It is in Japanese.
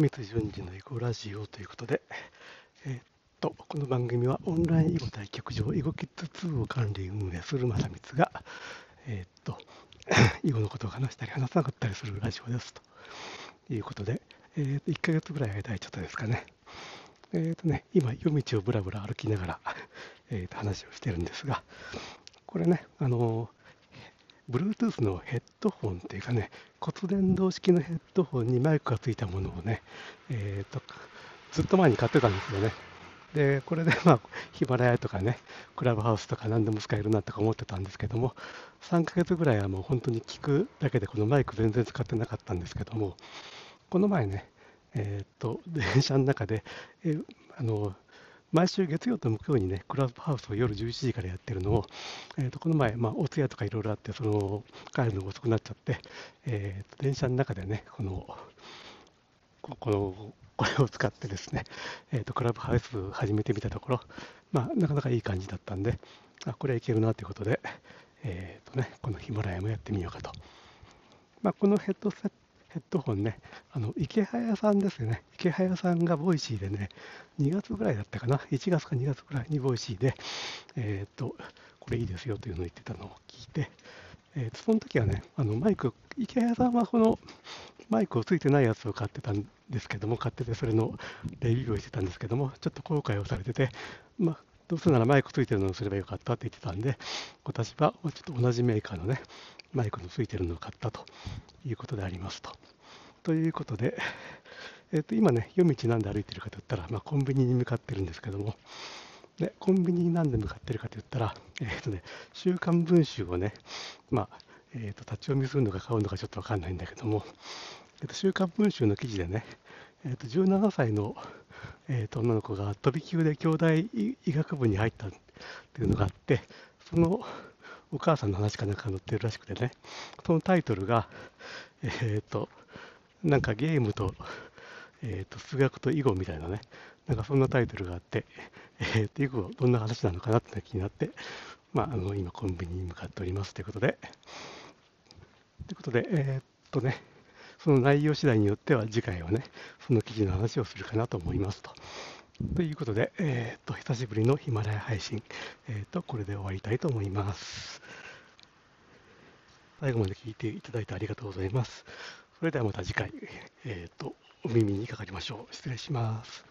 三つ順次の囲碁ラジオということで、えー、っと、この番組はオンライン囲碁対局場、囲碁キッズ2を管理運営する正光が、えー、っと、囲碁のことを話したり話さなかったりするラジオですということで、えー、っと1ヶ月ぐらい間ちょっとですかね。えっとね、今、夜道をぶらぶら歩きながら、えっと話をしてるんですが、これね、あの Bluetooth のヘッドホンっていうかね、骨伝導式のヘッドホンにマイクがついたものをね、えーと、ずっと前に買ってたんですよね。で、これでまあ、ヒマラヤとかね、クラブハウスとか何でも使えるなとか思ってたんですけども、3ヶ月ぐらいはもう本当に聞くだけで、このマイク全然使ってなかったんですけども、この前ね、えっ、と、電車の中で、えあの、毎週月曜と木曜にね、クラブハウスを夜11時からやってるのを、えー、とこの前、まあ、お通夜とかいろいろあって、その帰るのが遅くなっちゃって、えー、と電車の中でね、この、この、これを使ってですね、えー、とクラブハウス始めてみたところ、まあ、なかなかいい感じだったんで、あこれはいけるなということで、えーとね、このヒマラヤもやってみようかと。まあ、このヘッドセッヘッドホンね、あのイケハヤさんですよね、イケハヤさんがボイシーでね、2月ぐらいだったかな、1月か2月ぐらいにボイシーで、えっ、と、これいいですよというのを言ってたのを聞いて、えー、とその時はね、あのマイク、イケハヤさんはこのマイクをついてないやつを買ってたんですけども、買ってて、それのレビューをしてたんですけども、ちょっと後悔をされてて、まあ、どうせならマイクついてるのをすればよかったって言ってたんで、私はちょっと同じメーカーのね、マイクのついてるのを買ったということでありますと。ということで、えー、と今ね、夜道なんで歩いてるかといったら、まあ、コンビニに向かってるんですけども、でコンビニになんで向かってるかといったら、えーとね、週刊文春をね、まあえー、と立ち読みするのか買うのかちょっと分かんないんだけども、えー、と週刊文春の記事でね、えー、と17歳の、えー、と女の子が飛び級で京大医学部に入ったっていうのがあって、そのお母さんの話かなんか載ってるらしくてね、そのタイトルが、えっ、ー、と、なんかゲームと、え、ー、と、数学と囲碁みたいなね、なんかそんなタイトルがあって、えっ、ー、と、囲碁どんな話なのかなって気になって、まあ、あの、今コンビニに向かっておりますということで、ということで、えっとね、その内容次第によっては次回はね、その記事の話をするかなと思いますと。ということで、えっ、ー、と、久しぶりのヒマラヤ配信、えっ、ー、と、これで終わりたいと思います。最後まで聞いていただいてありがとうございます。それではまた次回、えっ、ー、と、お耳にかかりましょう。失礼します。